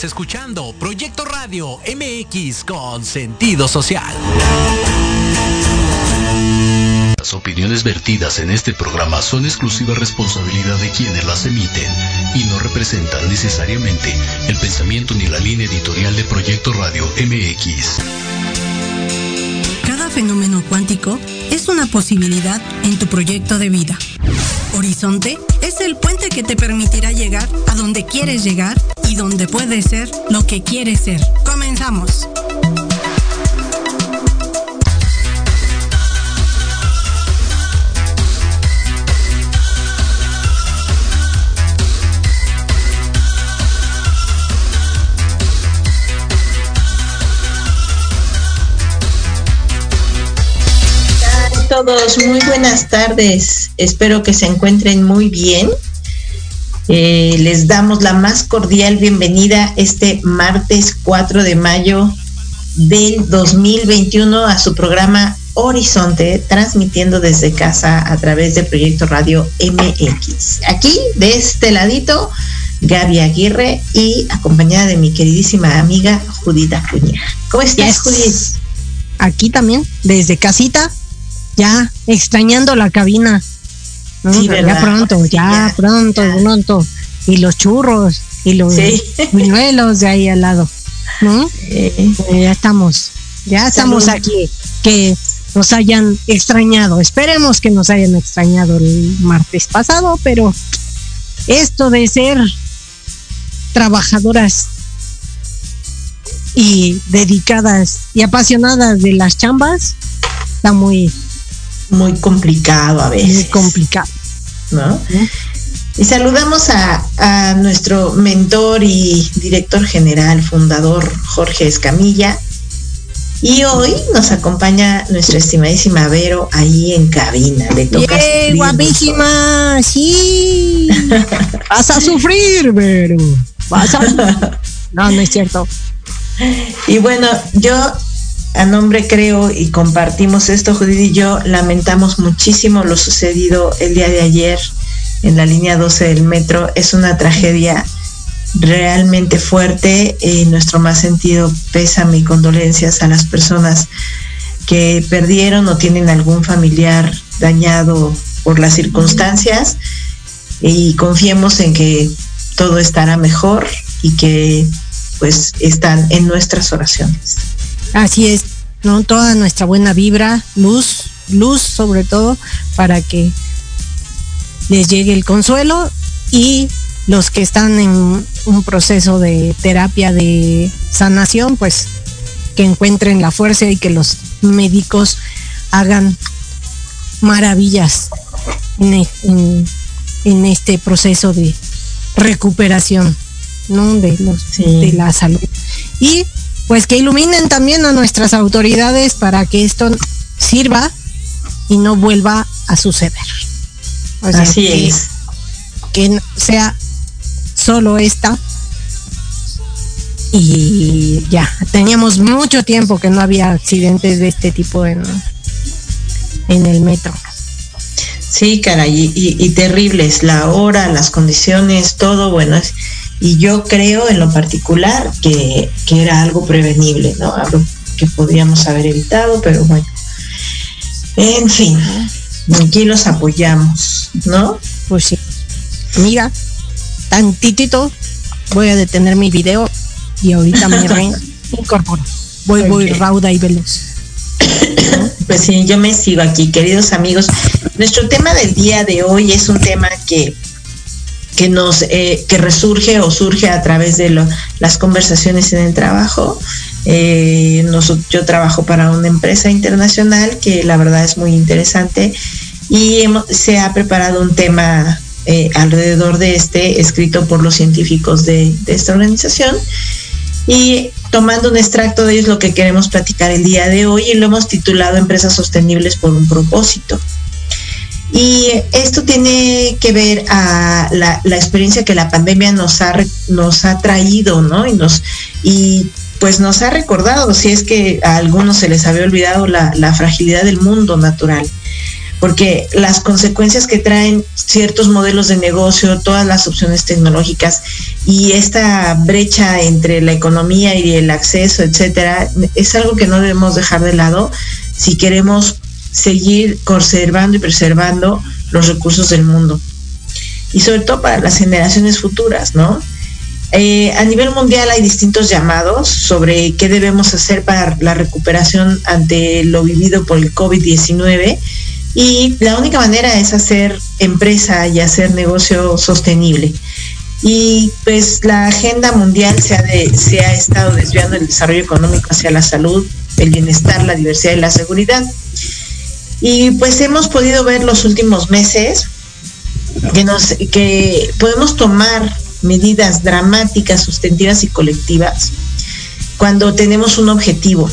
Estás escuchando Proyecto Radio MX con sentido social. Las opiniones vertidas en este programa son exclusiva responsabilidad de quienes las emiten y no representan necesariamente el pensamiento ni la línea editorial de Proyecto Radio MX. Cada fenómeno cuántico es una posibilidad en tu proyecto de vida. Horizonte es el puente que te permitirá llegar a donde quieres llegar y donde puedes ser lo que quieres ser. Comenzamos. todos, muy buenas tardes. Espero que se encuentren muy bien. Eh, les damos la más cordial bienvenida este martes 4 de mayo del 2021 a su programa Horizonte, transmitiendo desde casa a través de Proyecto Radio MX. Aquí, de este ladito, Gaby Aguirre y acompañada de mi queridísima amiga Judith Acuña. ¿Cómo estás, Judith? Aquí también, desde casita, ya extrañando la cabina. Ya pronto, ya, pronto, pronto. Y los churros y los sí. de ahí al lado. ¿no? Eh, ya estamos, ya estamos aquí. Que nos hayan extrañado. Esperemos que nos hayan extrañado el martes pasado, pero esto de ser trabajadoras y dedicadas y apasionadas de las chambas está muy muy complicado a veces. Muy complicado. ¿No? Y saludamos a, a, nuestro mentor y director general, fundador Jorge Escamilla. Y hoy nos acompaña nuestra estimadísima Vero ahí en cabina. Le toca guapísima! ¡Sí! Vas a sufrir, Vero. Vas a... No, no es cierto. Y bueno, yo a nombre creo y compartimos esto, Judith y yo lamentamos muchísimo lo sucedido el día de ayer en la línea 12 del metro. Es una tragedia realmente fuerte. En nuestro más sentido pésame y condolencias a las personas que perdieron o tienen algún familiar dañado por las circunstancias y confiemos en que todo estará mejor y que pues están en nuestras oraciones. Así es, ¿no? Toda nuestra buena vibra, luz, luz sobre todo, para que les llegue el consuelo y los que están en un proceso de terapia de sanación, pues que encuentren la fuerza y que los médicos hagan maravillas en, en, este proceso de recuperación ¿no? de, los, de la salud. Y pues que iluminen también a nuestras autoridades para que esto sirva y no vuelva a suceder. Así es. Que sea solo esta. Y ya, teníamos mucho tiempo que no había accidentes de este tipo en, en el metro. Sí, caray, y, y, terribles, la hora, las condiciones, todo, bueno, es, y yo creo en lo particular que, era algo prevenible, ¿no? Algo que podríamos haber evitado, pero bueno. En fin, aquí los apoyamos, ¿no? Pues sí. Mira, tantitito voy a detener mi video y ahorita me incorporo. Voy, voy rauda y veloz. Pues sí, yo me sigo aquí, queridos amigos. Nuestro tema del día de hoy es un tema que que nos eh, que resurge o surge a través de las conversaciones en el trabajo. Eh, yo trabajo para una empresa internacional que la verdad es muy interesante y se ha preparado un tema eh, alrededor de este escrito por los científicos de, de esta organización y tomando un extracto de ellos lo que queremos platicar el día de hoy y lo hemos titulado Empresas Sostenibles por un propósito. Y esto tiene que ver a la, experiencia que la pandemia nos ha, nos ha traído, ¿no? Y, nos, y pues nos ha recordado, si es que a algunos se les había olvidado la, fragilidad del mundo natural. porque las consecuencias que traen ciertos modelos de negocio, todas las opciones tecnológicas y esta brecha entre la economía y el acceso, etcétera, es algo que no debemos dejar de lado si queremos seguir conservando y preservando los recursos del mundo. Y sobre todo para las generaciones futuras, ¿no? Eh, a nivel mundial hay distintos llamados sobre qué debemos hacer para la recuperación ante lo vivido por el COVID-19 y la única manera es hacer empresa y hacer negocio sostenible. Y pues la agenda mundial se ha, se ha estado desviando el desarrollo económico hacia la salud, el bienestar, la diversidad y la seguridad. Y pues hemos podido ver los últimos meses que, nos, que podemos tomar medidas dramáticas, sustantivas y colectivas cuando tenemos un objetivo.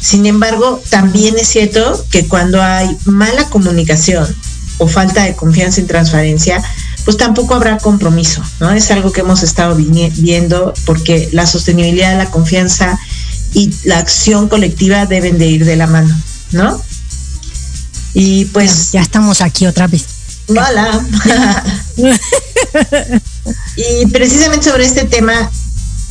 Sin embargo, también es cierto que cuando hay mala comunicación o falta de confianza y transparencia, pues tampoco habrá compromiso, ¿no? Es algo que hemos estado viendo porque la sostenibilidad, la confianza y la acción colectiva deben de ir de la mano, ¿no? Y pues... Ya, estamos aquí otra vez. Hola. y precisamente sobre este tema,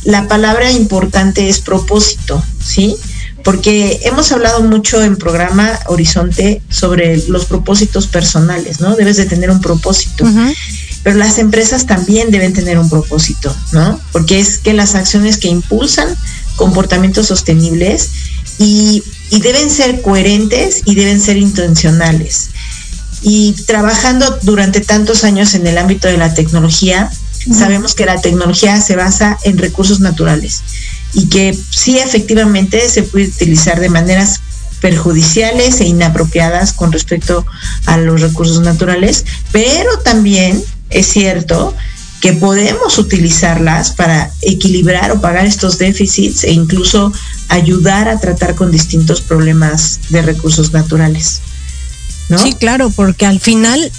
la palabra importante es propósito, ¿sí? Porque hemos hablado mucho en programa Horizonte sobre los propósitos personales, ¿no? Debes de tener un propósito. Pero las empresas también deben tener un propósito, ¿no? Porque es que las acciones que impulsan comportamientos sostenibles y, y deben ser coherentes y deben ser intencionales. Y trabajando durante tantos años en el ámbito de la tecnología, sabemos que la tecnología se basa en recursos naturales y que sí efectivamente se puede utilizar de maneras perjudiciales e inapropiadas con respecto a los recursos naturales, pero también es cierto que podemos utilizarlas para equilibrar o pagar estos déficits e incluso ayudar a tratar con distintos problemas de recursos naturales. Sí, claro, porque al final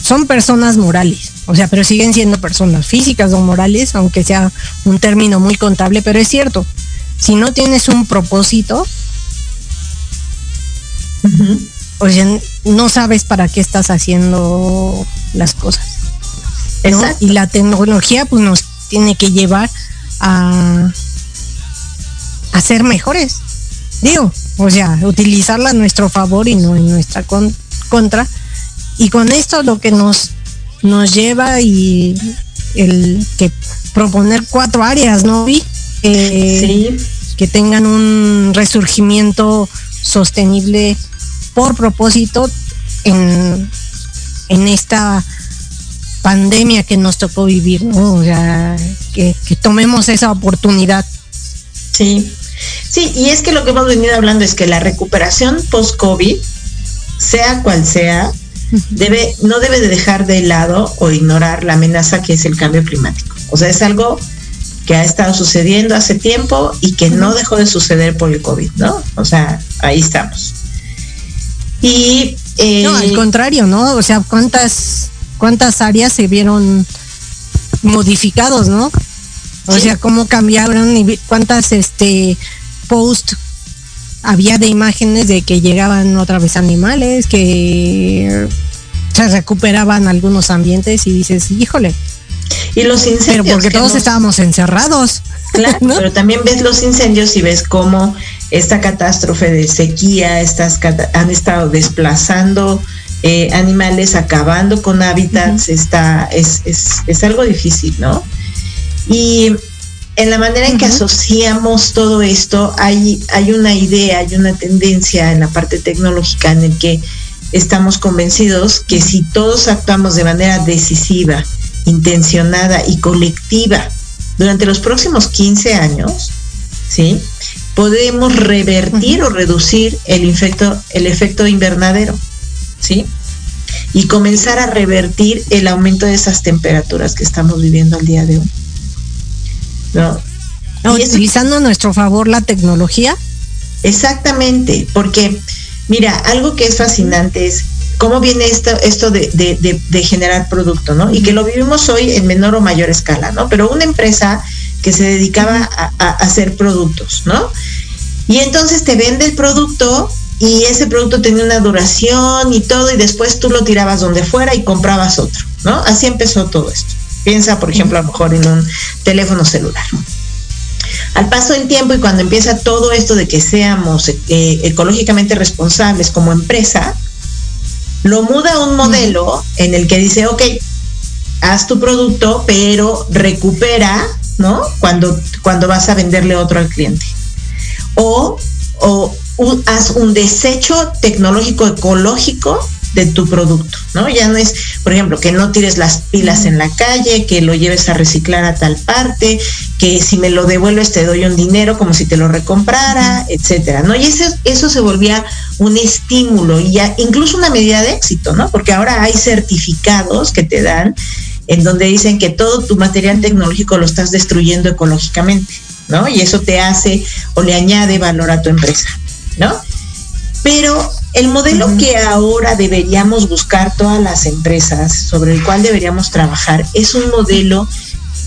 son personas morales, o sea, pero siguen siendo personas físicas o morales, aunque sea un término muy contable, pero es cierto, si no tienes un propósito, o sea, no sabes para qué estás haciendo las cosas. Y la tecnología pues nos tiene que llevar a, a ser mejores. Digo, o sea, utilizarla a nuestro favor y no en nuestra contra. Y con esto lo que nos, nos lleva y el que proponer cuatro áreas, ¿no? vi Que tengan un resurgimiento sostenible por propósito en, en esta pandemia que nos tocó vivir, ¿no? O sea, que, tomemos esa oportunidad. Sí, sí, y es que lo que hemos venido hablando es que la recuperación post-COVID, sea cual sea, debe, no debe de dejar de lado o ignorar la amenaza que es el cambio climático. O sea, es algo que ha estado sucediendo hace tiempo y que no dejó de suceder por el COVID, ¿no? O sea, ahí estamos. Y no, al eh, contrario, ¿no? O sea, cuántas cuántas áreas se vieron modificados, ¿no? O sea, cómo cambiaron y cuántas este post había de imágenes de que llegaban otra vez animales, que se recuperaban algunos ambientes y dices, híjole. Y los incendios. Pero porque todos estábamos encerrados. Claro, pero también ves los incendios y ves cómo esta catástrofe de sequía estas han estado desplazando eh, animales, acabando con hábitats, está, es, es, algo difícil, ¿no? Y en la manera en que asociamos todo esto, hay, hay una idea, hay una tendencia en la parte tecnológica en el que estamos convencidos que si todos actuamos de manera decisiva, intencionada y colectiva durante los próximos 15 años, ¿sí? Podemos revertir o reducir el, efecto, el efecto invernadero. ¿sí? Y comenzar a revertir el aumento de esas temperaturas que estamos viviendo al día de hoy. ¿No? utilizando a nuestro favor la tecnología. Exactamente, porque mira, algo que es fascinante es cómo viene esto, esto de, de, generar producto, ¿no? Y que lo vivimos hoy en menor o mayor escala, ¿no? Pero una empresa que se dedicaba a, a hacer productos, ¿no? Y entonces te vende el producto y ese producto tenía una duración y todo, y después tú lo tirabas donde fuera y comprabas otro, ¿no? Así empezó todo esto. Piensa, por ejemplo, a lo mejor en un teléfono celular. Al paso del tiempo y cuando empieza todo esto de que seamos eh, ecológicamente responsables como empresa, lo muda a un modelo en el que dice, ok, haz tu producto, pero recupera, ¿no? Cuando, cuando vas a venderle otro al cliente. O, o haz un desecho tecnológico ecológico de tu producto, ¿no? Ya no es, por ejemplo, que no tires las pilas en la calle, que lo lleves a reciclar a tal parte, que si me lo devuelves te doy un dinero como si te lo recomprara, etcétera, ¿no? Y eso, eso se volvía un estímulo y ya incluso una medida de éxito, ¿no? Porque ahora hay certificados que te dan en donde dicen que todo tu material tecnológico lo estás destruyendo ecológicamente, ¿no? Y eso te hace o le añade valor a tu empresa, ¿no? Pero el modelo que ahora deberíamos buscar todas las empresas, sobre el cual deberíamos trabajar, es un modelo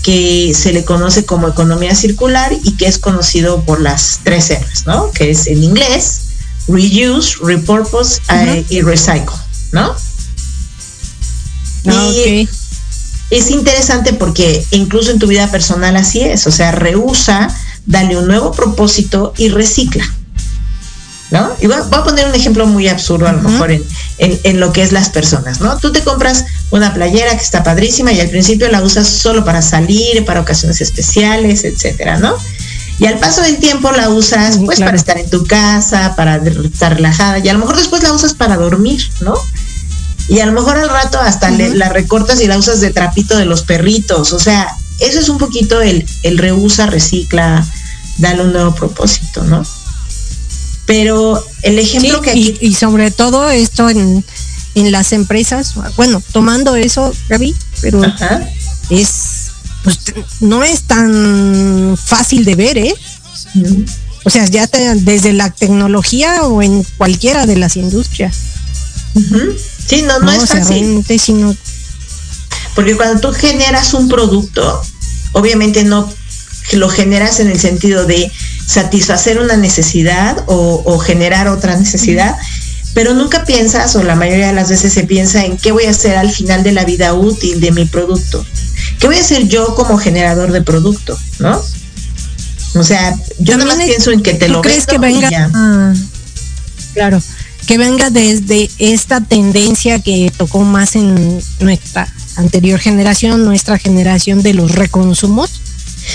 que se le conoce como economía circular y que es conocido por las tres R's, ¿no? Que es en inglés, reuse, repurpose eh, y recycle, ¿no? Ah, y es interesante porque incluso en tu vida personal así es, o sea, reusa, dale un nuevo propósito y recicla. ¿No? Y voy, a poner un ejemplo muy absurdo a lo mejor en, en, lo que es las personas, ¿no? Tú te compras una playera que está padrísima y al principio la usas solo para salir, para ocasiones especiales, etcétera, ¿no? Y al paso del tiempo la usas pues para estar en tu casa, para estar relajada y a lo mejor después la usas para dormir, ¿no? Y a lo mejor al rato hasta la recortas y la usas de trapito de los perritos, o sea, eso es un poquito el, el reusa, recicla, dale un nuevo propósito, ¿no? Pero el ejemplo que y, sobre todo esto en, las empresas, bueno, tomando eso, Gaby, pero es, pues no es tan fácil de ver, ¿eh? O sea, ya desde la tecnología o en cualquiera de las industrias. Sí, no, no, es fácil. sino... Porque cuando tú generas un producto, obviamente no lo generas en el sentido de satisfacer una necesidad o, generar otra necesidad, pero nunca piensas, o la mayoría de las veces se piensa en qué voy a hacer al final de la vida útil de mi producto. ¿Qué voy a hacer yo como generador de producto? ¿No? O sea, yo nada más pienso en que te lo crees que venga? claro, que venga desde esta tendencia que tocó más en nuestra anterior generación, nuestra generación de los reconsumos.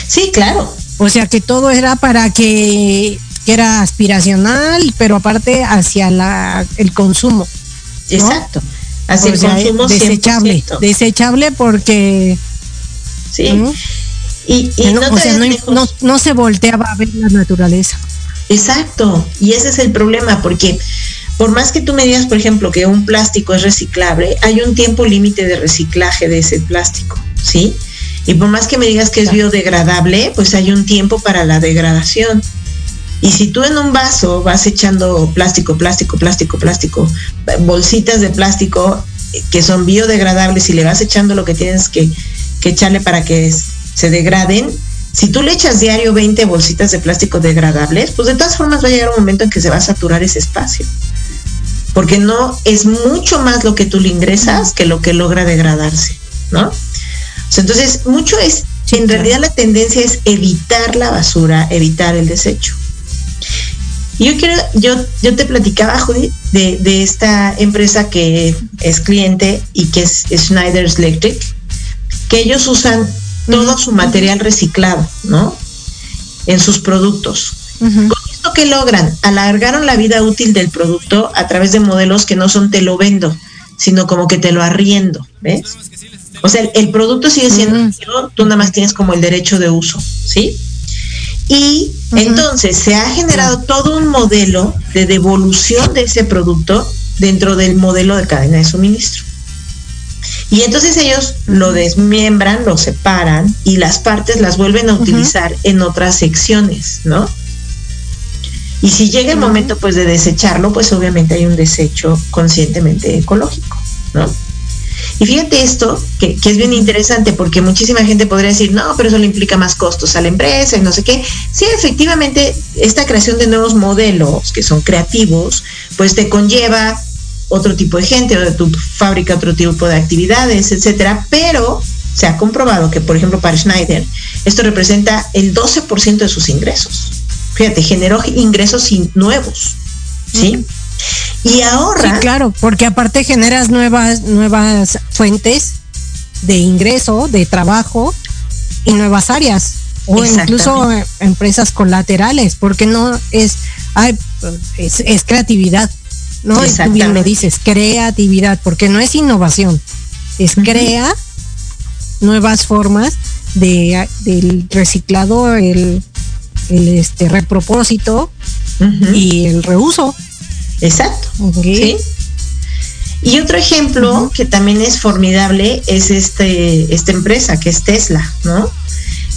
Sí, claro. O sea que todo era para que, era aspiracional, pero aparte hacia la, el consumo. Exacto. Hacia el consumo desechable. Desechable porque. Sí. Y, no, o sea, no, no, se volteaba a ver la naturaleza. Exacto. Y ese es el problema, porque por más que tú me digas, por ejemplo, que un plástico es reciclable, hay un tiempo límite de reciclaje de ese plástico, ¿sí? Y por más que me digas que es biodegradable, pues hay un tiempo para la degradación. Y si tú en un vaso vas echando plástico, plástico, plástico, plástico, bolsitas de plástico que son biodegradables y le vas echando lo que tienes que, echarle para que se degraden, si tú le echas diario 20 bolsitas de plástico degradables, pues de todas formas va a llegar un momento en que se va a saturar ese espacio. Porque no es mucho más lo que tú le ingresas que lo que logra degradarse, ¿no? Entonces, mucho es, en realidad la tendencia es evitar la basura, evitar el desecho. Yo quiero, yo, yo te platicaba, Judy, de, esta empresa que es cliente y que es Schneider's Electric, que ellos usan todo su material reciclado, ¿no? En sus productos. Con esto que logran, alargaron la vida útil del producto a través de modelos que no son te lo vendo, sino como que te lo arriendo, ¿ves? O sea, el, producto sigue siendo tú nada más tienes como el derecho de uso, ¿sí? Y entonces se ha generado todo un modelo de devolución de ese producto dentro del modelo de cadena de suministro. Y entonces ellos lo desmiembran, lo separan y las partes las vuelven a utilizar en otras secciones, ¿no? Y si llega el momento pues de desecharlo, pues obviamente hay un desecho conscientemente ecológico, ¿no? Y fíjate esto, que, es bien interesante, porque muchísima gente podría decir, no, pero eso le implica más costos a la empresa y no sé qué. Sí, efectivamente, esta creación de nuevos modelos que son creativos, pues te conlleva otro tipo de gente o tu fábrica otro tipo de actividades, etcétera, pero se ha comprobado que, por ejemplo, para Schneider, esto representa el 12% de sus ingresos. Fíjate, generó ingresos nuevos, ¿sí? Y ahorra. Sí, claro, porque aparte generas nuevas, nuevas fuentes de ingreso, de trabajo y nuevas áreas o incluso empresas colaterales, porque no es, es, creatividad, ¿no? Tú bien lo dices, creatividad, porque no es innovación, es crea nuevas formas de del reciclado, el, el este repropósito y el reuso. Exacto. Y otro ejemplo que también es formidable es este, esta empresa que es Tesla, ¿no?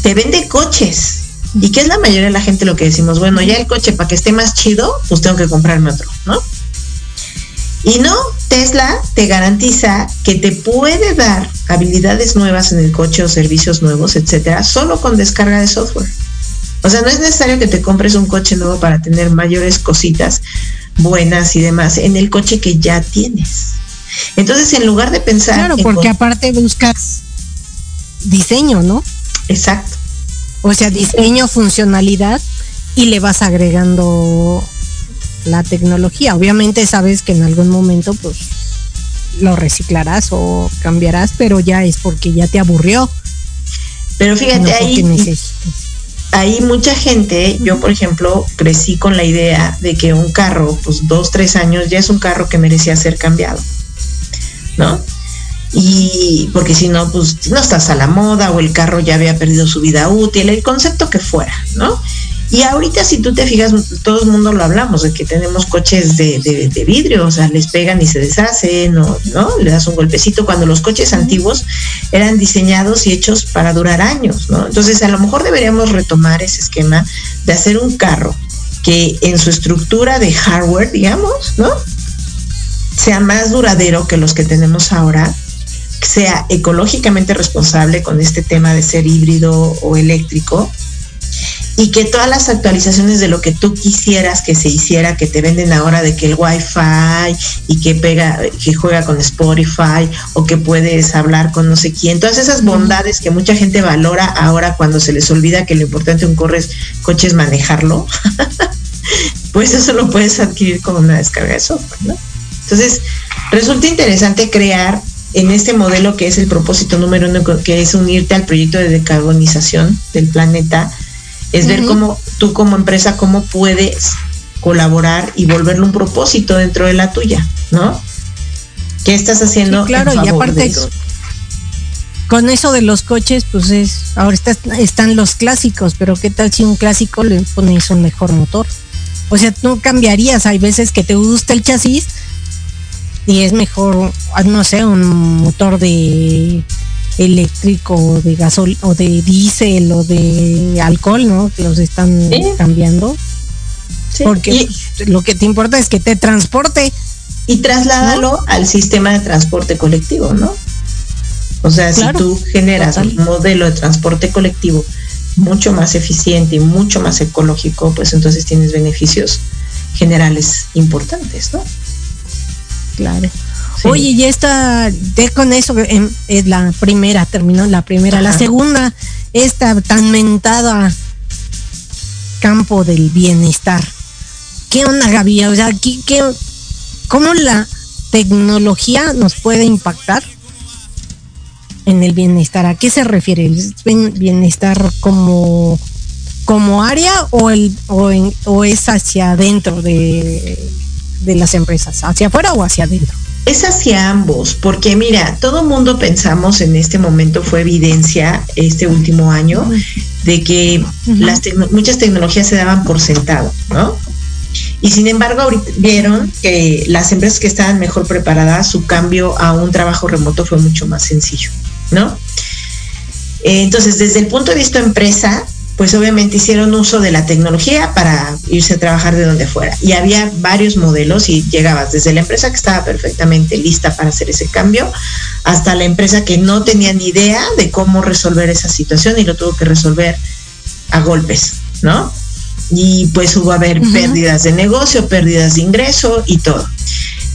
Te vende coches. ¿Y qué es la mayoría de la gente lo que decimos? Bueno, ya el coche para que esté más chido, pues tengo que comprarme otro, ¿no? Y no, Tesla te garantiza que te puede dar habilidades nuevas en el coche o servicios nuevos, etcétera, solo con descarga de software. O sea, no es necesario que te compres un coche nuevo para tener mayores cositas buenas y demás en el coche que ya tienes. Entonces, en lugar de pensar... Claro, porque aparte buscas diseño, ¿no? Exacto. O sea, diseño, funcionalidad y le vas agregando la tecnología. Obviamente sabes que en algún momento pues lo reciclarás o cambiarás, pero ya es porque ya te aburrió. Pero fíjate ahí hay mucha gente, yo por ejemplo, crecí con la idea de que un carro, pues dos, tres años, ya es un carro que merecía ser cambiado, ¿no? Y porque si no, pues no estás a la moda o el carro ya había perdido su vida útil, el concepto que fuera, ¿no? Y ahorita si tú te fijas, todo el mundo lo hablamos, de que tenemos coches de, vidrio, o sea, les pegan y se deshacen, o, ¿no? Le das un golpecito, cuando los coches antiguos eran diseñados y hechos para durar años, ¿no? Entonces a lo mejor deberíamos retomar ese esquema de hacer un carro que en su estructura de hardware, digamos, ¿no? Sea más duradero que los que tenemos ahora, sea ecológicamente responsable con este tema de ser híbrido o eléctrico y que todas las actualizaciones de lo que tú quisieras que se hiciera, que te venden ahora de que el Wi-Fi y que pega, que juega con Spotify o que puedes hablar con no sé quién, todas esas bondades que mucha gente valora ahora cuando se les olvida que lo importante de un corre coche es manejarlo, pues eso lo puedes adquirir con una descarga de software, ¿no? Entonces, resulta interesante crear en este modelo que es el propósito número uno, que es unirte al proyecto de decarbonización del planeta, es ver cómo tú como empresa, cómo puedes colaborar y volverlo un propósito dentro de la tuya, ¿no? ¿Qué estás haciendo? claro, y aparte con eso de los coches, pues es, ahora están los clásicos, pero ¿qué tal si un clásico le pones un mejor motor? O sea, tú cambiarías, hay veces que te gusta el chasis y es mejor, no sé, un motor de eléctrico de gasol o de diésel o de alcohol, ¿no? Que los están cambiando. Porque lo que te importa es que te transporte. Y trasládalo al sistema de transporte colectivo, ¿no? O sea, si tú generas un modelo de transporte colectivo mucho más eficiente y mucho más ecológico, pues entonces tienes beneficios generales importantes, ¿no? Claro. Oye, y esta, de con eso em, es la primera, terminó la primera. La segunda, esta tan mentada campo del bienestar. ¿Qué onda, Gaby? O sea, ¿qué, qué, ¿cómo la tecnología nos puede impactar en el bienestar? ¿A qué se refiere? ¿El bienestar como, como área o, el, o, o es hacia adentro de, de las empresas? ¿Hacia afuera o hacia adentro? Es hacia ambos, porque mira, todo mundo pensamos en este momento, fue evidencia este último año, de que las muchas tecnologías se daban por sentado, ¿no? Y sin embargo, ahorita vieron que las empresas que estaban mejor preparadas, su cambio a un trabajo remoto fue mucho más sencillo, ¿no? Entonces, desde el punto de vista empresa, pues obviamente hicieron uso de la tecnología para irse a trabajar de donde fuera. Y había varios modelos y llegabas desde la empresa que estaba perfectamente lista para hacer ese cambio hasta la empresa que no tenía ni idea de cómo resolver esa situación y lo tuvo que resolver a golpes, ¿no? Y pues hubo a haber pérdidas de negocio, pérdidas de ingreso y todo.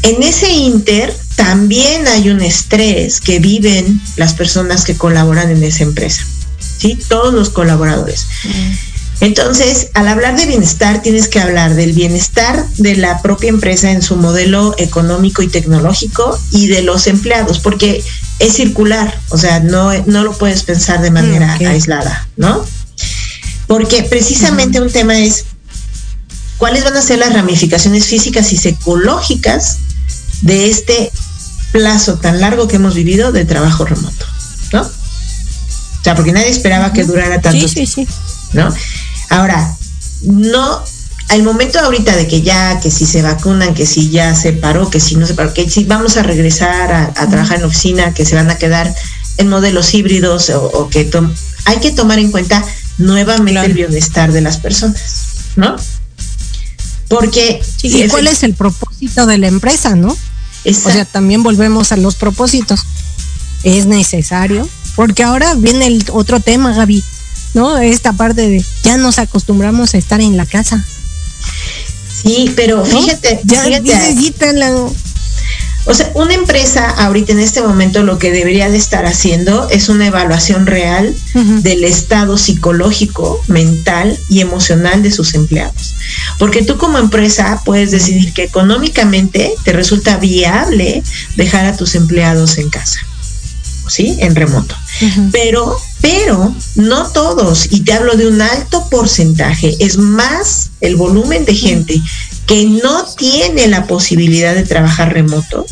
En ese inter también hay un estrés que viven las personas que colaboran en esa empresa. ¿Sí? Todos los colaboradores. Entonces, al hablar de bienestar, tienes que hablar del bienestar de la propia empresa en su modelo económico y tecnológico y de los empleados, porque es circular, o sea, no, no lo puedes pensar de manera aislada, ¿no? Porque precisamente un tema es cuáles van a ser las ramificaciones físicas y psicológicas de este plazo tan largo que hemos vivido de trabajo remoto. O sea, porque nadie esperaba que durara tanto sí, sí, sí. ¿no? Ahora, no, al momento ahorita de que ya, que si se vacunan, que si ya se paró, que si no se paró, que si vamos a regresar a, trabajar en oficina, que se van a quedar en modelos híbridos o, que hay que tomar en cuenta nuevamente el bienestar de las personas, ¿no? Porque... ¿Y cuál es el propósito de la empresa, no? O sea, también volvemos a los propósitos. ¿Es necesario? Porque ahora viene el otro tema, Gaby, ¿no? Esta parte de ya nos acostumbramos a estar en la casa. Sí, pero fíjate, ya fíjate. O sea, una empresa ahorita en este momento lo que debería de estar haciendo es una evaluación real del estado psicológico, mental y emocional de sus empleados. Porque tú como empresa puedes decidir que económicamente te resulta viable dejar a tus empleados en casa. ¿Sí? En remoto. Pero, pero no todos, y te hablo de un alto porcentaje, es más el volumen de gente que no tiene la posibilidad de trabajar remoto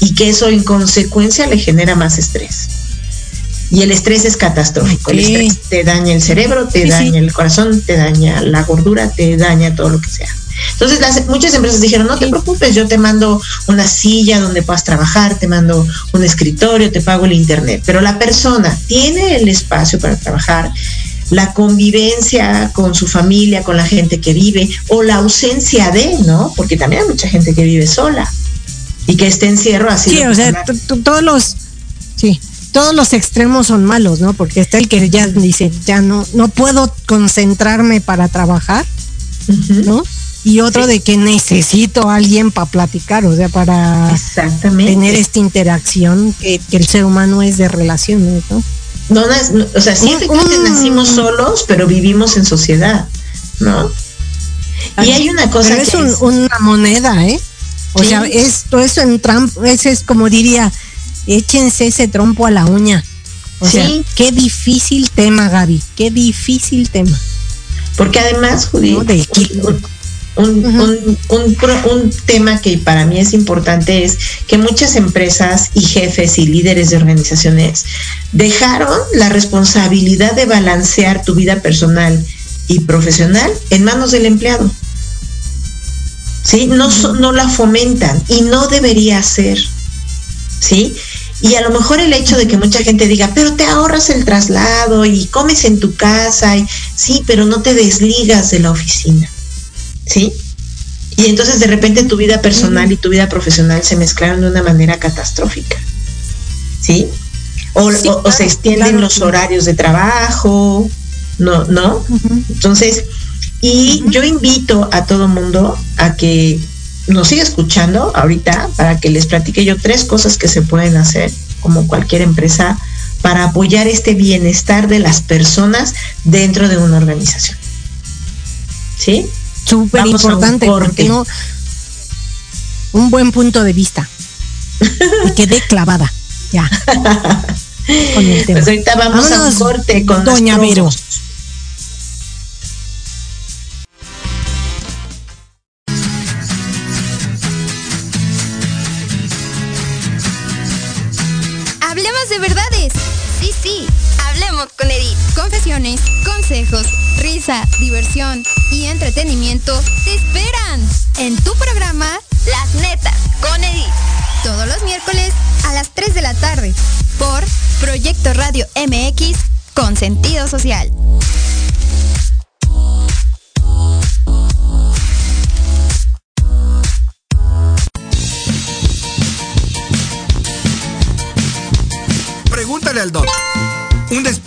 y que eso en consecuencia le genera más estrés. Y el estrés es catastrófico. El estrés te daña el cerebro, te daña el corazón, te daña la gordura, te daña todo lo que sea. Entonces las, muchas empresas dijeron, no te preocupes, yo te mando una silla donde puedas trabajar, te mando un escritorio, te pago el internet, pero la persona tiene el espacio para trabajar, la convivencia con su familia, con la gente que vive, o la ausencia de, ¿no? Porque también hay mucha gente que vive sola y que esté encierro así. Sí, o sea, todos los, sí, todos los extremos son malos, ¿no? Porque está el que ya dice, ya no, no puedo concentrarme para trabajar, ¿no? Y otro de que necesito a alguien para platicar, o sea, para tener esta interacción que, el ser humano es de relaciones, ¿no? No, o sea, sí, nacimos solos, pero vivimos en sociedad, ¿no? Y hay una cosa es, una moneda, ¿eh? O sea, esto es en Trump, ese es como diría, échense ese trompo a la uña. O sea, qué difícil tema, Gaby, qué difícil tema. Porque además, Judith, un, un, un, tema que para mí es importante es que muchas empresas y jefes y líderes de organizaciones dejaron la responsabilidad de balancear tu vida personal y profesional en manos del empleado. ¿Sí? No, no la fomentan y no debería ser. ¿Sí? Y a lo mejor el hecho de que mucha gente diga, pero te ahorras el traslado y comes en tu casa, y, sí, pero no te desligas de la oficina. ¿Sí? Y entonces de repente tu vida personal y tu vida profesional se mezclaron de una manera catastrófica, ¿sí? O, se extienden los horarios de trabajo, ¿no? ¿no? Entonces, y yo invito a todo mundo a que nos siga escuchando ahorita para que les platique yo tres cosas que se pueden hacer como cualquier empresa para apoyar este bienestar de las personas dentro de una organización. ¿Sí? Súper importante porque no un buen punto de vista y quedé clavada ya con el tema. Pues ahorita vamos a un corte con Doña Vero. Diversión y entretenimiento te esperan en tu programa Las Netas con Edith. Todos los miércoles a las 3 de la tarde por Proyecto Radio MX con sentido social. Pregúntale al doc.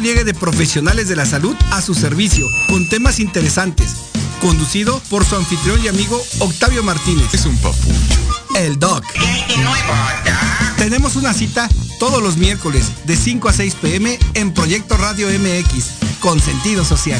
Despliegue de profesionales de la salud a su servicio, con temas interesantes. Conducido por su anfitrión y amigo Octavio Martínez. Es un papucho. El doc. Tenemos una cita todos los miércoles de 5 a 6 pm en Proyecto Radio MX, con sentido social.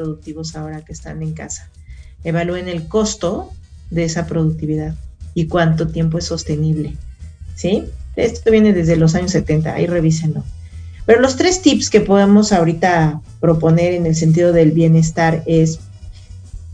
Productivos ahora que están en casa. Evalúen el costo de esa productividad y cuánto tiempo es sostenible. ¿Sí? Esto viene desde los años 70, ahí revísenlo. Pero los tres tips que podemos ahorita proponer en el sentido del bienestar es,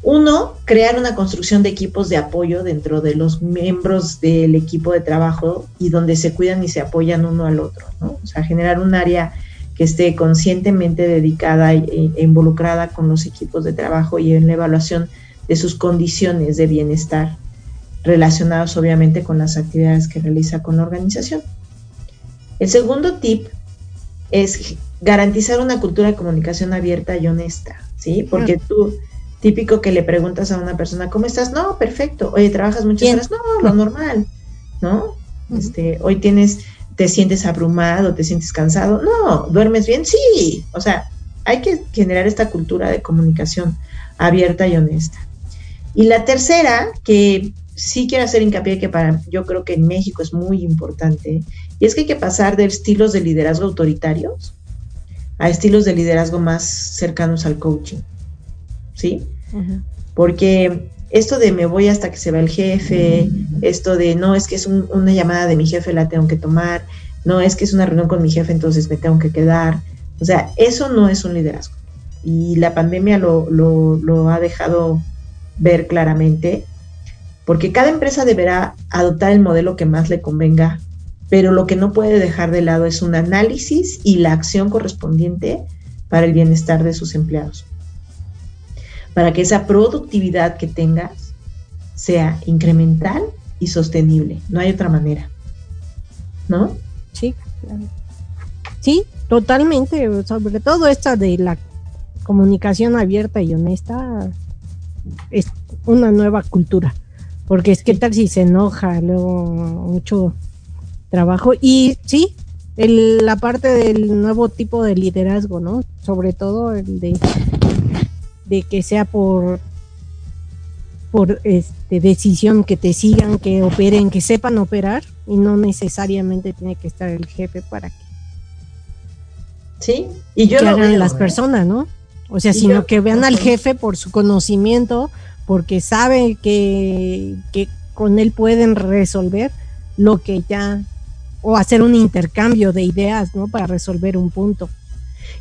uno, crear una construcción de equipos de apoyo dentro de los miembros del equipo de trabajo y donde se cuidan y se apoyan uno al otro, ¿no? O sea, generar un área que esté conscientemente dedicada e, involucrada con los equipos de trabajo y en la evaluación de sus condiciones de bienestar relacionadas obviamente con las actividades que realiza con la organización. El segundo tip es garantizar una cultura de comunicación abierta y honesta, ¿sí? Porque tú, típico que le preguntas a una persona, ¿cómo estás? No, perfecto. Oye, ¿trabajas muchas horas? No, lo normal, ¿no? Este, hoy tienes te sientes abrumado, te sientes cansado. No, ¿duermes bien? Sí. O sea, hay que generar esta cultura de comunicación abierta y honesta. Y la tercera, que sí quiero hacer hincapié que para yo creo que en México es muy importante, y es que hay que pasar de estilos de liderazgo autoritarios a estilos de liderazgo más cercanos al coaching. ¿Sí? Porque esto de me voy hasta que se va el jefe, esto de no, es que es una llamada de mi jefe, la tengo que tomar, no, es que es una reunión con mi jefe, entonces me tengo que quedar. O sea, eso no es un liderazgo. Y la pandemia lo, lo ha dejado ver claramente, porque cada empresa deberá adoptar el modelo que más le convenga, pero lo que no puede dejar de lado es un análisis y la acción correspondiente para el bienestar de sus empleados para que esa productividad que tengas sea incremental y sostenible. No hay otra manera. ¿No? Sí, claro. Sí, totalmente. Sobre todo esta de la comunicación abierta y honesta es una nueva cultura. Porque es que tal si se enoja, luego mucho trabajo. Y sí, el, la parte del nuevo tipo de liderazgo, ¿no? Sobre todo el de de que sea por por este decisión que te sigan, que operen, que sepan operar y no necesariamente tiene que estar el jefe para que sí y yo que hagan las ¿eh? personas, ¿no? O sea, sino que vean al jefe por su conocimiento, porque sabe que, que con él pueden resolver lo que ya o hacer un intercambio de ideas, ¿no? Para resolver un punto.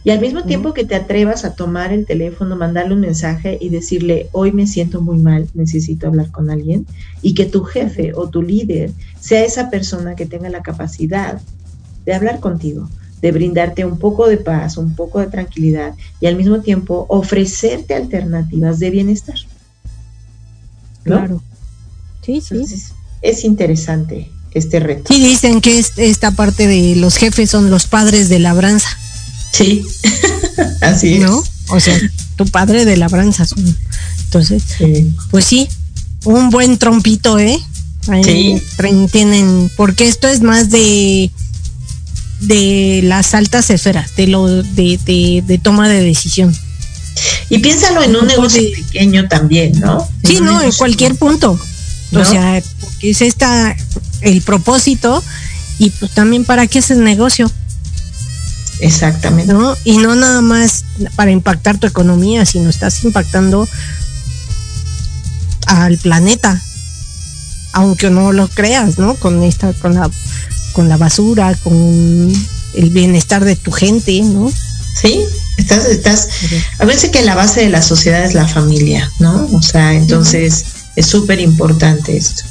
Y al mismo tiempo que te atrevas a tomar el teléfono, mandarle un mensaje y decirle, hoy me siento muy mal, necesito hablar con alguien, y que tu jefe o tu líder sea esa persona que tenga la capacidad de hablar contigo, de brindarte un poco de paz, un poco de tranquilidad y al mismo tiempo ofrecerte alternativas de bienestar. Claro. Sí, sí. es interesante este reto. Sí, dicen que esta parte de los jefes son los padres de labranza. Sí, así ¿No? O sea, tu padre de labranza. Entonces, pues sí, un buen trompito, ¿eh? Ahí sí. tienen, porque esto es más de de las altas esferas, de lo de, de, toma de decisión. Y piénsalo en un, negocio pequeño también, ¿no? sí, no, en cualquier punto. O sea, porque es esta el propósito y pues también para qué es el negocio. Exactamente. ¿no? Y no nada más para impactar tu economía, sino estás impactando al planeta. Aunque no lo creas, ¿no? Con esta, con la, con la basura, con el bienestar de tu gente, ¿no? Sí, estás, estás, a veces que la base de la sociedad es la familia, ¿no? O sea, entonces es súper importante esto.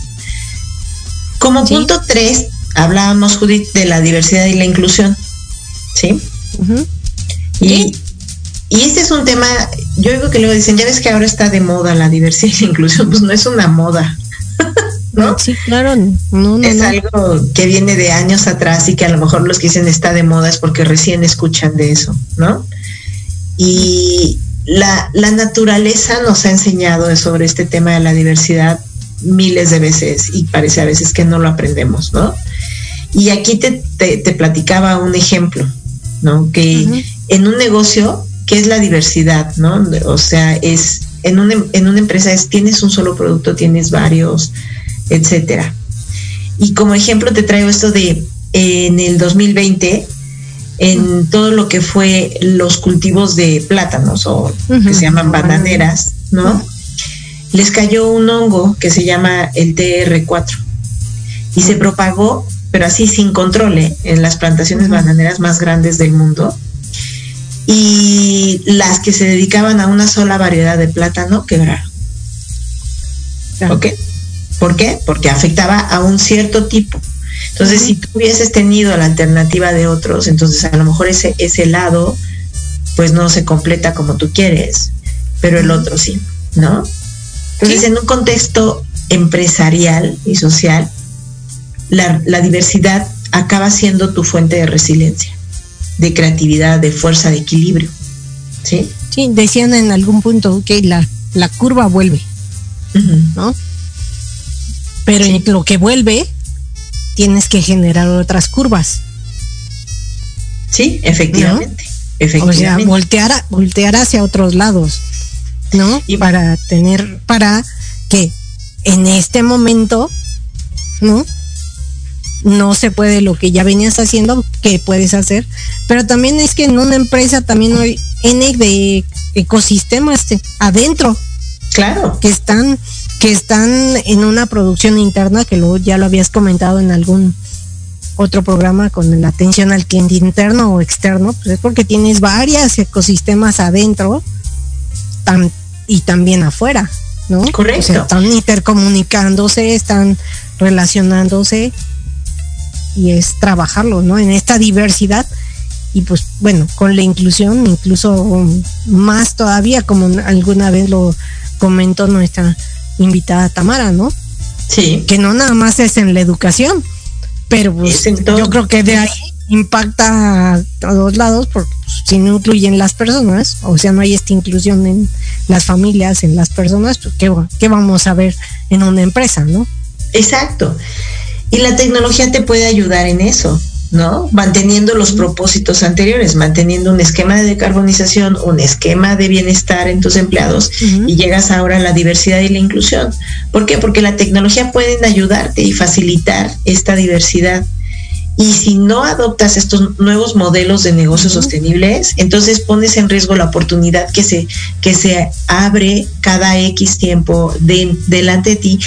Como punto tres, hablábamos, Judith, de la diversidad y la inclusión. ¿Sí? y, y este es un tema, yo digo que luego dicen, ya ves que ahora está de moda la diversidad y la inclusión, pues no es una moda. ¿No? Sí, claro, es algo que viene de años atrás y que a lo mejor los que dicen está de moda es porque recién escuchan de eso, ¿no? Y la, la naturaleza nos ha enseñado sobre este tema de la diversidad miles de veces y parece a veces que no lo aprendemos, ¿no? Y aquí te, te, te platicaba un ejemplo, ¿no? Que en un negocio, ¿qué es la diversidad, no? O sea, es en una, en una empresa es tienes un solo producto, tienes varios, etcétera. Y como ejemplo te traigo esto de en el 2020 en todo lo que fue los cultivos de plátanos o que se llaman bananeras, ¿no? Les cayó un hongo que se llama el TR4 y se propagó pero así sin control, en las plantaciones bananeras más grandes del mundo. Y las que se dedicaban a una sola variedad de plátano quebraron. ¿Ok? ¿Por qué? Porque afectaba a un cierto tipo. Entonces, si tú hubieses tenido la alternativa de otros, entonces a lo mejor ese, ese lado, pues no se completa como tú quieres, pero el otro sí, ¿no? Entonces, en un contexto empresarial y social, la, diversidad acaba siendo tu fuente de resiliencia, de creatividad, de fuerza, de equilibrio. ¿Sí? Sí, decían en algún punto que la, la curva vuelve, ¿no? Pero en lo que vuelve, tienes que generar otras curvas. Sí, efectivamente. O sea, voltear, voltear hacia otros lados, ¿no? Y para tener, para que en este momento, ¿no? No se puede lo que ya venías haciendo, que puedes hacer. Pero también es que en una empresa también hay N de ecosistemas adentro. Claro. Que están, que están en una producción interna, que luego ya lo habías comentado en algún otro programa con la atención al cliente interno o externo, pues es porque tienes varios ecosistemas adentro y también afuera, ¿no? Correcto. están intercomunicándose, están relacionándose y es trabajarlo, ¿no? En esta diversidad y pues bueno, con la inclusión incluso más todavía, como alguna vez lo comentó nuestra invitada Tamara, ¿no? Sí. Que no nada más es en la educación, pero pues yo creo que de ahí impacta a todos lados porque pues, si no incluyen las personas, o sea, no hay esta inclusión en las familias, en las personas, pues ¿qué, qué vamos a ver en una empresa, ¿no? Exacto. Y la tecnología te puede ayudar en eso, ¿no? Manteniendo los propósitos anteriores, manteniendo un esquema de decarbonización, un esquema de bienestar en tus empleados y llegas ahora a la diversidad y la inclusión. ¿Por qué? Porque la tecnología puede ayudarte y facilitar esta diversidad. Y si no adoptas estos nuevos modelos de negocios sostenibles, entonces pones en riesgo la oportunidad que se, que se abre cada X tiempo de, delante de ti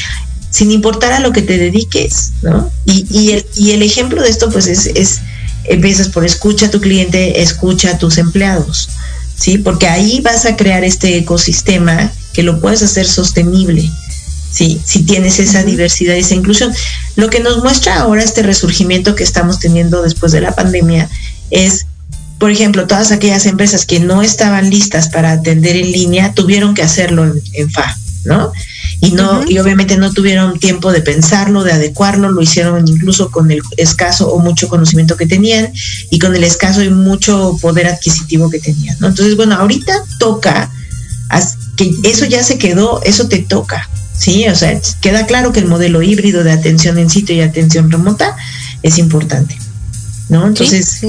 sin importar a lo que te dediques, ¿no? Y, y, el, y el ejemplo de esto, pues, es, es, empiezas por escucha a tu cliente, escucha a tus empleados, ¿sí? Porque ahí vas a crear este ecosistema que lo puedes hacer sostenible, ¿sí? Si tienes esa diversidad y esa inclusión. Lo que nos muestra ahora este resurgimiento que estamos teniendo después de la pandemia es por ejemplo, todas aquellas empresas que no estaban listas para atender en línea tuvieron que hacerlo en, en FA, ¿no? Y no y obviamente no tuvieron tiempo de pensarlo, de adecuarlo, lo hicieron incluso con el escaso o mucho conocimiento que tenían y con el escaso y mucho poder adquisitivo que tenían, ¿no? Entonces, bueno, ahorita toca que eso ya se quedó, eso te toca, ¿sí? O sea, queda claro que el modelo híbrido de atención en sitio y atención remota es importante, ¿no? Entonces,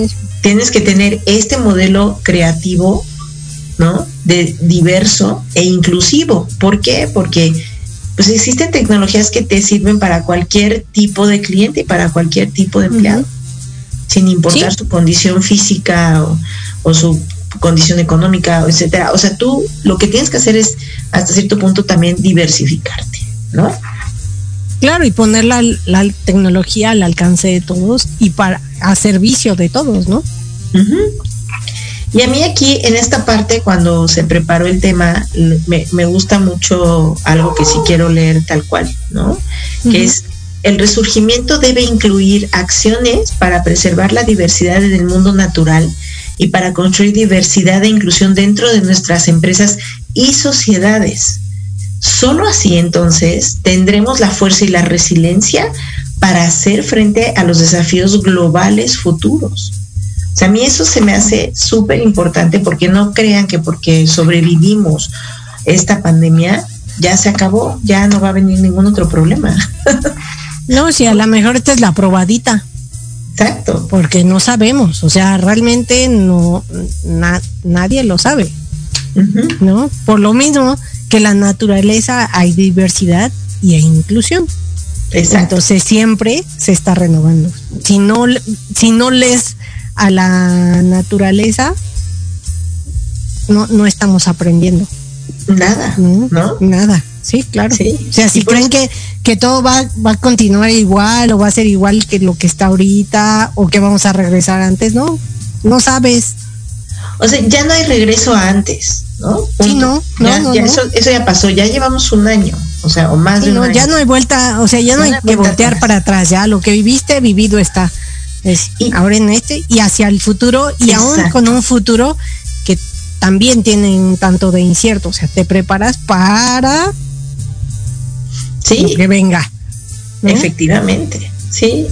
tienes que tener este modelo creativo, ¿no? De diverso e inclusivo. ¿Por qué? Porque pues existen tecnologías que te sirven para cualquier tipo de cliente y para cualquier tipo de empleado, sin importar su condición física o, su condición económica, etcétera. O sea, tú lo que tienes que hacer es hasta cierto punto también diversificarte, ¿no? Claro, y poner la, tecnología al alcance de todos y para a servicio de todos, ¿no? Y a mí aquí, en esta parte, cuando se preparó el tema, me, gusta mucho algo que sí quiero leer tal cual, ¿no? Que es, el resurgimiento debe incluir acciones para preservar la diversidad en el mundo natural y para construir diversidad e inclusión dentro de nuestras empresas y sociedades. Solo así entonces tendremos la fuerza y la resiliencia para hacer frente a los desafíos globales futuros. O sea, a mí eso se me hace súper importante porque no crean que porque sobrevivimos esta pandemia ya se acabó, ya no va a venir ningún otro problema. no, si a lo mejor esta es la probadita. Exacto. Porque no sabemos, o sea, realmente no nadie lo sabe. ¿No? Por lo mismo que la naturaleza hay diversidad y hay inclusión. Exacto. Entonces siempre se está renovando. Si no, si no les a la naturaleza, no, no estamos aprendiendo. Nada, ¿no? Nada, sí, claro. O sea, si creen que, que todo va, va a continuar igual o va a ser igual que lo que está ahorita o que vamos a regresar antes, no, no sabes. O sea, ya no hay regreso a antes, ¿no? Sí, no, no, Eso, eso ya pasó, ya llevamos un año, o sea, o más de un no, Ya no hay vuelta, o sea, ya no, hay que voltear para atrás, ya lo que viviste, vivido está y, ahora en este y hacia el futuro y aún con un futuro que también tiene un tanto de incierto, o sea, te preparas para sí. que venga. Efectivamente, sí.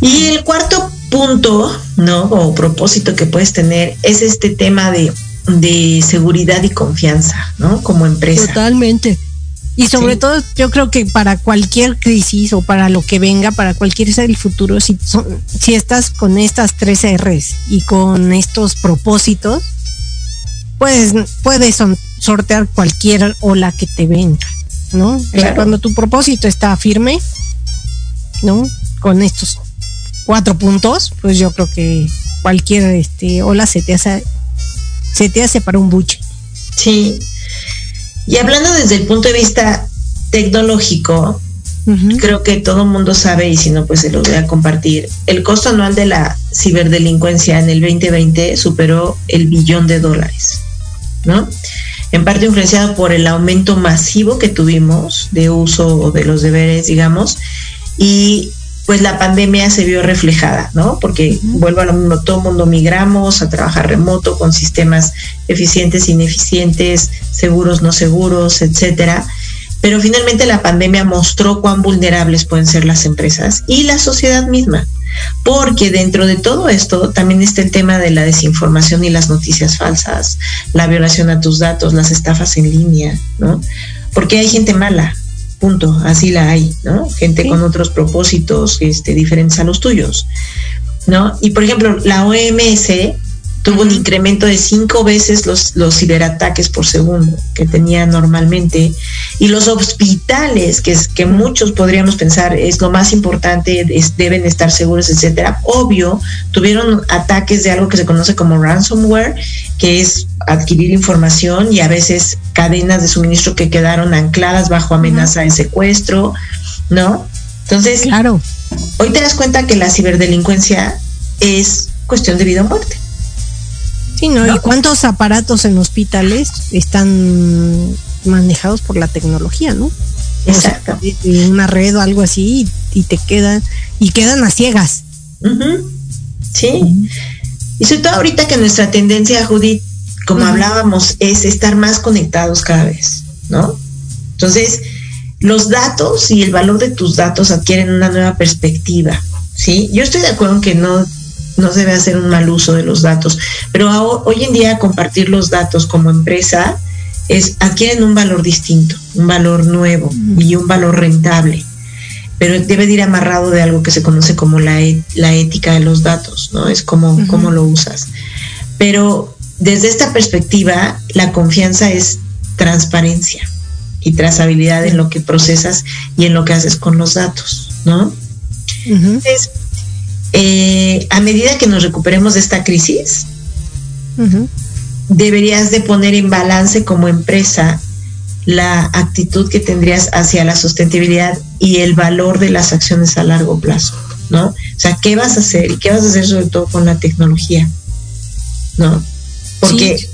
Y el cuarto punto, ¿no? O propósito que puedes tener es este tema de, de seguridad y confianza, ¿no? Como empresa. Totalmente. Y sobre todo, yo creo que para cualquier crisis o para lo que venga, para cualquier ser el futuro, si, son, si estás con estas tres R's y con estos propósitos, puedes, puedes sortear cualquier ola que te venga, ¿no? cuando tu propósito está firme, ¿no? Con estos cuatro puntos, pues yo creo que cualquier este, ola se te hace, se te hace para un buche. Sí, y hablando desde el punto de vista tecnológico, creo que todo el mundo sabe, y si no, pues se lo voy a compartir, el costo anual de la ciberdelincuencia en el 2020 superó el billón de dólares, ¿no? En parte influenciado por el aumento masivo que tuvimos de uso de los deberes, digamos, y pues la pandemia se vio reflejada, ¿no? Porque vuelvo a lo mismo, todo el mundo migramos a trabajar remoto con sistemas eficientes, ineficientes, seguros, no seguros, etcétera. Pero finalmente la pandemia mostró cuán vulnerables pueden ser las empresas y la sociedad misma. Porque dentro de todo esto también está el tema de la desinformación y las noticias falsas, la violación a tus datos, las estafas en línea, ¿no? Porque hay gente mala, punto, así la hay, ¿no? Gente con otros propósitos este, diferentes a los tuyos, ¿no? Y por ejemplo, la OMS tuvo un incremento de cinco veces los, los ciberataques por segundo que tenía normalmente. Y los hospitales, que, es, que muchos podríamos pensar es lo más importante, deben estar seguros, etcétera. Obvio, tuvieron ataques de algo que se conoce como ransomware, que es adquirir información y a veces cadenas de suministro que quedaron ancladas bajo amenaza de secuestro, ¿no? Entonces, claro. hoy te das cuenta que la ciberdelincuencia es cuestión de vida o muerte. ¿Y cuántos aparatos en hospitales están manejados por la tecnología, no? Exacto. una red o algo así y, te quedan y quedan a ciegas. Sí. Y sobre todo ahorita que nuestra tendencia, Judith, como hablábamos, es estar más conectados cada vez, ¿no? Entonces, los datos y el valor de tus datos adquieren una nueva perspectiva, ¿sí? Yo estoy de acuerdo en que no no se debe hacer un mal uso de los datos. Pero hoy en día compartir los datos como empresa es adquieren un valor distinto, un valor nuevo y un valor rentable. Pero debe de ir amarrado de algo que se conoce como la, e, la ética de los datos, ¿no? Es como cómo lo usas. Pero desde esta perspectiva, la confianza es transparencia y trazabilidad en lo que procesas y en lo que haces con los datos, ¿no? Entonces, eh, a medida que nos recuperemos de esta crisis, deberías de poner en balance como empresa la actitud que tendrías hacia la sostenibilidad y el valor de las acciones a largo plazo, ¿no? O sea, ¿qué vas a hacer? ¿Y qué vas a hacer sobre todo con la tecnología? ¿No? Porque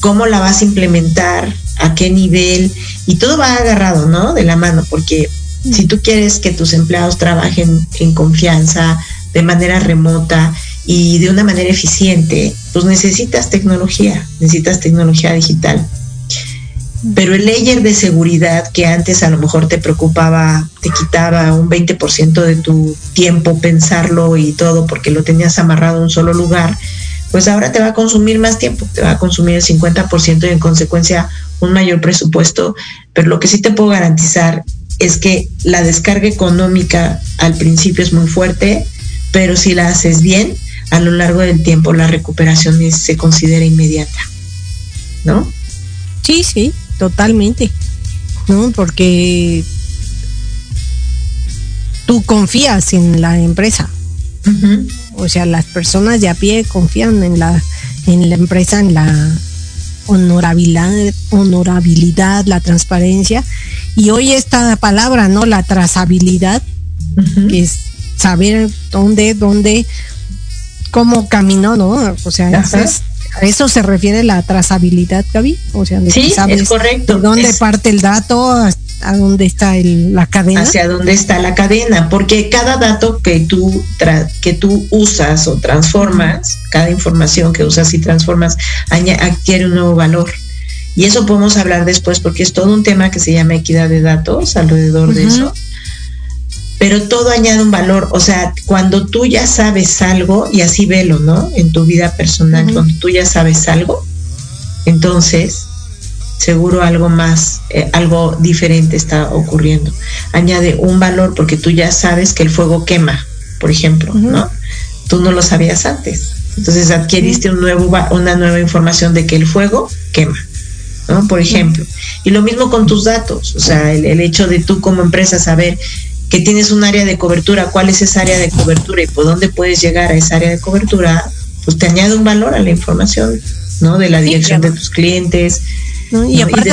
cómo la vas a implementar, a qué nivel, y todo va agarrado, ¿no? De la mano, porque si tú quieres que tus empleados trabajen en confianza, de manera remota y de una manera eficiente, pues necesitas tecnología, necesitas tecnología digital. Pero el layer de seguridad que antes a lo mejor te preocupaba, te quitaba un 20% de tu tiempo pensarlo y todo porque lo tenías amarrado en un solo lugar, pues ahora te va a consumir más tiempo, te va a consumir el 50% y en consecuencia un mayor presupuesto. Pero lo que sí te puedo garantizar es que la descarga económica al principio es muy fuerte, pero si la haces bien, a lo largo del tiempo la recuperación se considera inmediata, ¿no? Sí, sí, totalmente, ¿no? Porque tú confías en la empresa. O sea, las personas de a pie confían en la, en la empresa, en la honorabilidad, honorabilidad, la transparencia. Y hoy esta palabra, ¿no? La trazabilidad, que es saber dónde, dónde, cómo caminó, ¿no? O sea, a eso se refiere la trazabilidad, Gaby. O sea, sí, es correcto. dónde parte el dato, a dónde está el, la cadena. Hacia dónde está la cadena, porque cada dato que tú, que tú usas o transformas, cada información que usas y transformas, adquiere un nuevo valor. Y eso podemos hablar después porque es todo un tema que se llama equidad de datos alrededor de eso pero todo añade un valor. O sea, cuando tú ya sabes algo, y así velo, ¿no? En tu vida personal, cuando tú ya sabes algo, entonces seguro algo más, eh, algo diferente está ocurriendo. Añade un valor porque tú ya sabes que el fuego quema, por ejemplo, ¿no? Tú no lo sabías antes. Entonces adquiriste un nuevo, una nueva información de que el fuego quema. ¿no? Por ejemplo. Y lo mismo con tus datos, o sea, el, el, hecho de tú como empresa saber que tienes un área de cobertura, cuál es esa área de cobertura y por dónde puedes llegar a esa área de cobertura, pues te añade un valor a la información, ¿no? De la dirección de tus clientes. Y aparte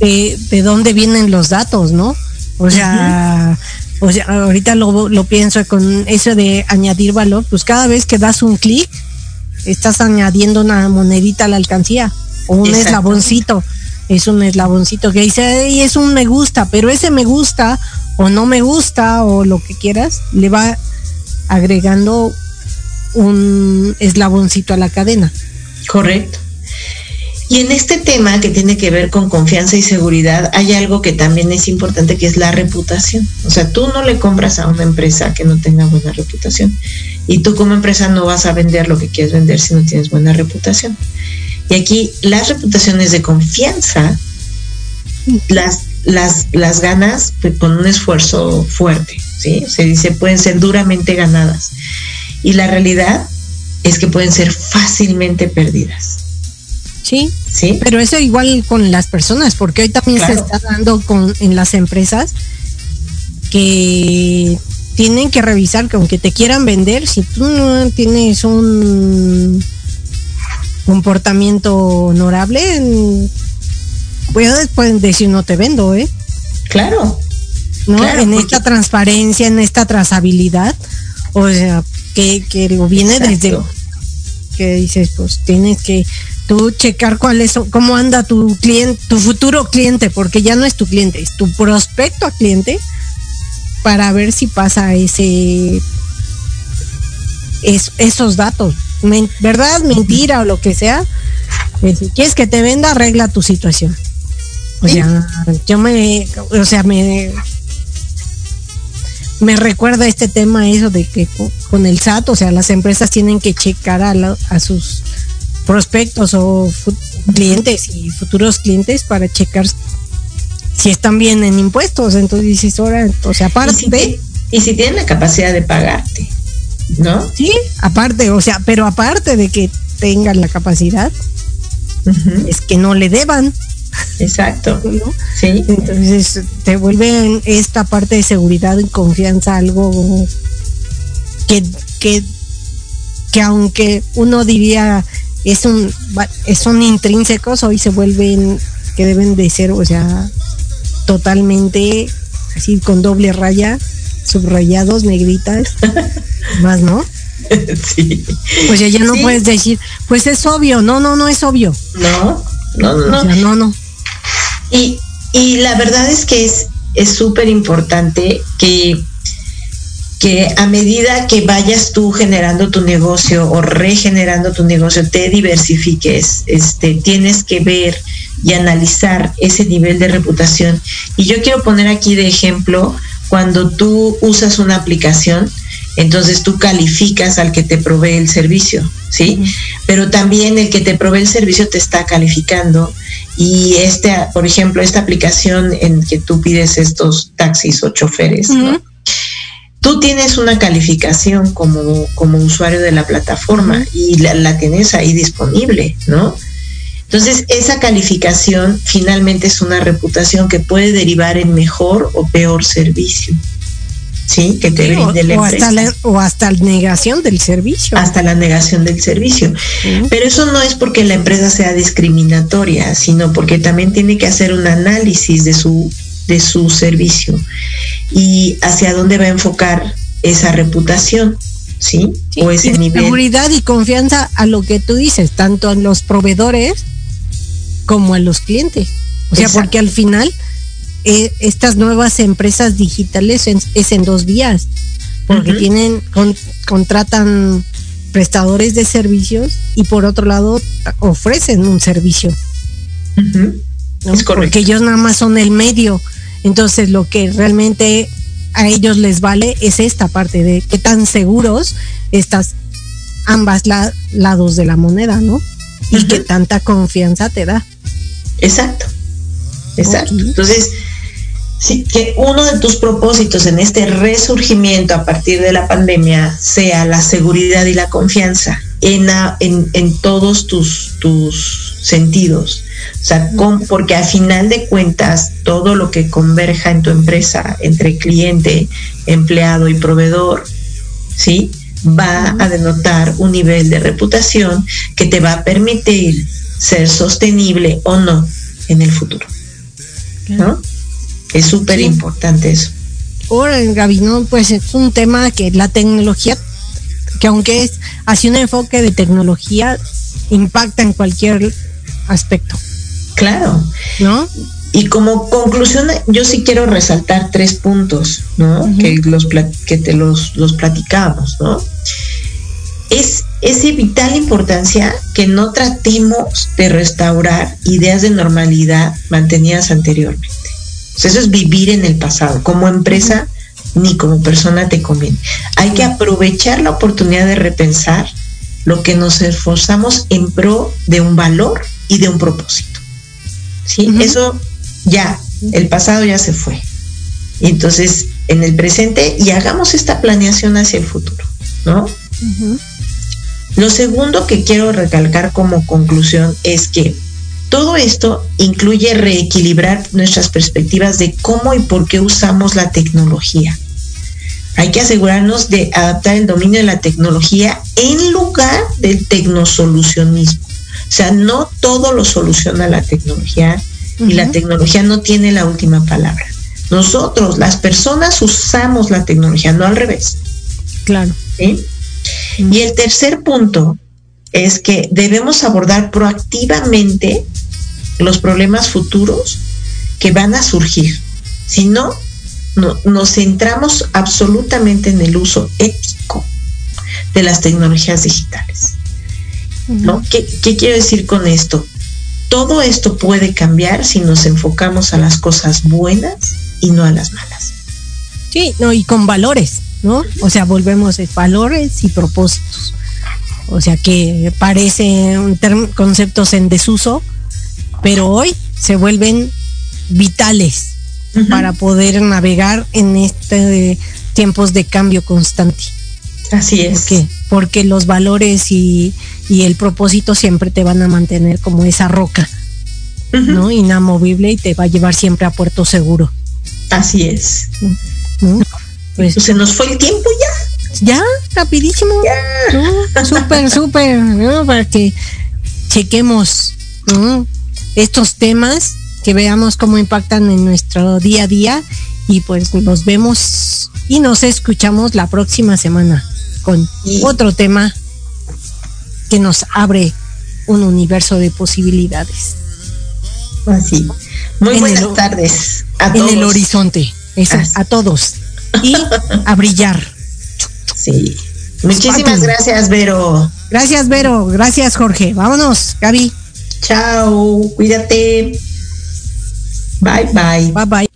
de, de, dónde vienen los datos, ¿no? O sea, o sea ahorita lo, lo pienso con eso de añadir valor, pues cada vez que das un clic, estás añadiendo una monedita a la alcancía o un eslaboncito es un eslaboncito que dice, y es un me gusta, pero ese me gusta o no me gusta o lo que quieras, le va agregando un eslaboncito a la cadena. Correcto. Y en este tema que tiene que ver con confianza y seguridad, hay algo que también es importante, que es la reputación. O sea, tú no le compras a una empresa que no tenga buena reputación. Y tú como empresa no vas a vender lo que quieres vender si no tienes buena reputación. Y aquí las reputaciones de confianza las, las, las ganas pues, con un esfuerzo fuerte, ¿sí? Se dice pueden ser duramente ganadas. Y la realidad es que pueden ser fácilmente perdidas. Sí, sí. Pero eso igual con las personas, porque hoy también se está dando con en las empresas que tienen que revisar que aunque te quieran vender, si tú no tienes un comportamiento honorable, puedes decir no te vendo, ¿eh? Claro. ¿No? en esta transparencia, en esta trazabilidad, o sea, que, que lo viene desde que dices, pues tienes que tú checar cuál es, cómo anda tu cliente, tu futuro cliente, porque ya no es tu cliente, es tu prospecto a cliente, para ver si pasa ese esos datos, verdad, mentira o lo que sea. Si quieres que te venda, arregla tu situación. O sea, yo me, o sea, me me recuerda este tema eso de que con el SAT, o sea, las empresas tienen que checar a, a sus prospectos o clientes y futuros clientes para checar si están bien en impuestos. Entonces dices, ahora, o sea, aparte. Y si, tienen la capacidad de pagarte, ¿no? Sí, aparte, o sea, pero aparte de que tengan la capacidad, es que no le deban. Exacto. Sí. Entonces te vuelve esta parte de seguridad y confianza algo que, que, que aunque uno diría es un son intrínsecos hoy se vuelven que deben de ser o sea totalmente así con doble raya subrayados negritas más no sí. Pues ya, ya no puedes decir pues es obvio no no no es obvio. No no no no no, y y la verdad es que es es súper importante que que a medida que vayas tú generando tu negocio o regenerando tu negocio, te diversifiques, este, tienes que ver y analizar ese nivel de reputación. Y yo quiero poner aquí de ejemplo, cuando tú usas una aplicación, entonces tú calificas al que te provee el servicio, ¿sí? Pero también el que te provee el servicio te está calificando y este, por ejemplo, esta aplicación en que tú pides estos taxis o choferes, ¿no? tú tienes una calificación como, como usuario de la plataforma y la, tienes ahí disponible, ¿no? Entonces, esa calificación finalmente es una reputación que puede derivar en mejor o peor servicio. ¿Sí? Que te brinde la o Hasta la, o hasta la negación del servicio. Hasta la negación del servicio. Pero eso no es porque la empresa sea discriminatoria, sino porque también tiene que hacer un análisis de su de su servicio y hacia dónde va a enfocar esa reputación, ¿sí? o ese nivel. Seguridad y confianza a lo que tú dices, tanto en los proveedores como a los clientes. O sea, porque al final eh, estas nuevas empresas digitales es, en dos vías, porque tienen contratan prestadores de servicios y por otro lado ofrecen un servicio. Porque ellos nada más son el medio entonces lo que realmente a ellos les vale es esta parte de qué tan seguros estás ambas lados de la moneda, ¿no? Y qué tanta confianza te da. Exacto, exacto. Entonces, sí, que uno de tus propósitos en este resurgimiento a partir de la pandemia sea la seguridad y la confianza en, en, en todos tus, tus sentidos. O sea, porque a final de cuentas, todo lo que converja en tu empresa entre cliente, empleado y proveedor, ¿sí? Va a denotar un nivel de reputación que te va a permitir ser sostenible o no en el futuro. ¿No? Es súper importante eso. Ahora, Gaby, ¿no? Pues es un tema que la tecnología, que aunque es así un enfoque de tecnología, impacta en cualquier aspecto. Claro. ¿No? Y como conclusión, yo sí quiero resaltar tres puntos, ¿no? Que los que te los, los platicamos, ¿no? Es, es de vital importancia que no tratemos de restaurar ideas de normalidad mantenidas anteriormente. eso es vivir en el pasado. Como empresa, ni como persona te conviene. Hay que aprovechar la oportunidad de repensar lo que nos esforzamos en pro de un valor y de un propósito. ¿Sí? Eso ya, El pasado ya se fue. Entonces, en el presente, y hagamos esta planeación hacia el futuro, ¿no? Lo segundo que quiero recalcar como conclusión es que todo esto incluye reequilibrar nuestras perspectivas de cómo y por qué usamos la tecnología. Hay que asegurarnos de adaptar el dominio de la tecnología en lugar del tecnosolucionismo. O sea, no todo lo soluciona la tecnología y la tecnología no tiene la última palabra. Nosotros, las personas, usamos la tecnología, no al revés. Claro. Y el tercer punto es que debemos abordar proactivamente los problemas futuros que van a surgir. Si no, nos centramos absolutamente en el uso ético de las tecnologías digitales. ¿no? ¿Qué, quiero decir con esto? Todo esto puede cambiar si nos enfocamos a las cosas buenas y no a las malas. Sí, no, y con valores, ¿no? O sea, volvemos a valores y propósitos. O sea que parecen conceptos en desuso, pero hoy se vuelven vitales para poder navegar en este tiempos de cambio constante. Así es. ¿Por Porque los valores y, el propósito siempre te van a mantener como esa roca, ¿no? Inamovible y te va a llevar siempre a puerto seguro. Así es. Pues, se nos fue el tiempo ya. Ya, rapidísimo. Ya. Súper, súper, ¿no? Para que chequemos estos temas, que veamos cómo impactan en nuestro día a día y pues nos vemos y nos escuchamos la próxima semana con otro tema que nos abre un universo de posibilidades. Así. Muy buenas tardes. A en el horizonte. a todos. Y a brillar. Sí. Muchísimas gracias, Vero. Gracias, Vero. Gracias, Jorge. Vámonos, Gaby. Chao. Cuídate. Bye, bye. Bye, bye.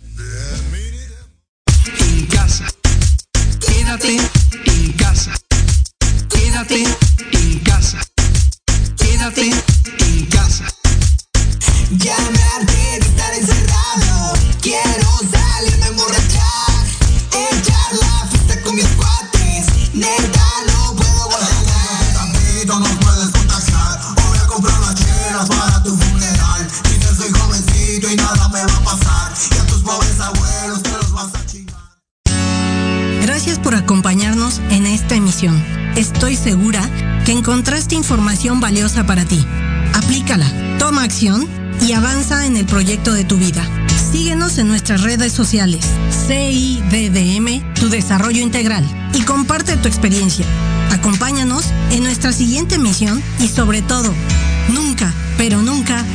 Valiosa para ti. Aplícala, toma acción y avanza en el proyecto de tu vida. Síguenos en nuestras redes sociales, CIDDM, tu desarrollo integral, y comparte tu experiencia. Acompáñanos en nuestra siguiente misión y sobre todo, nunca, pero nunca.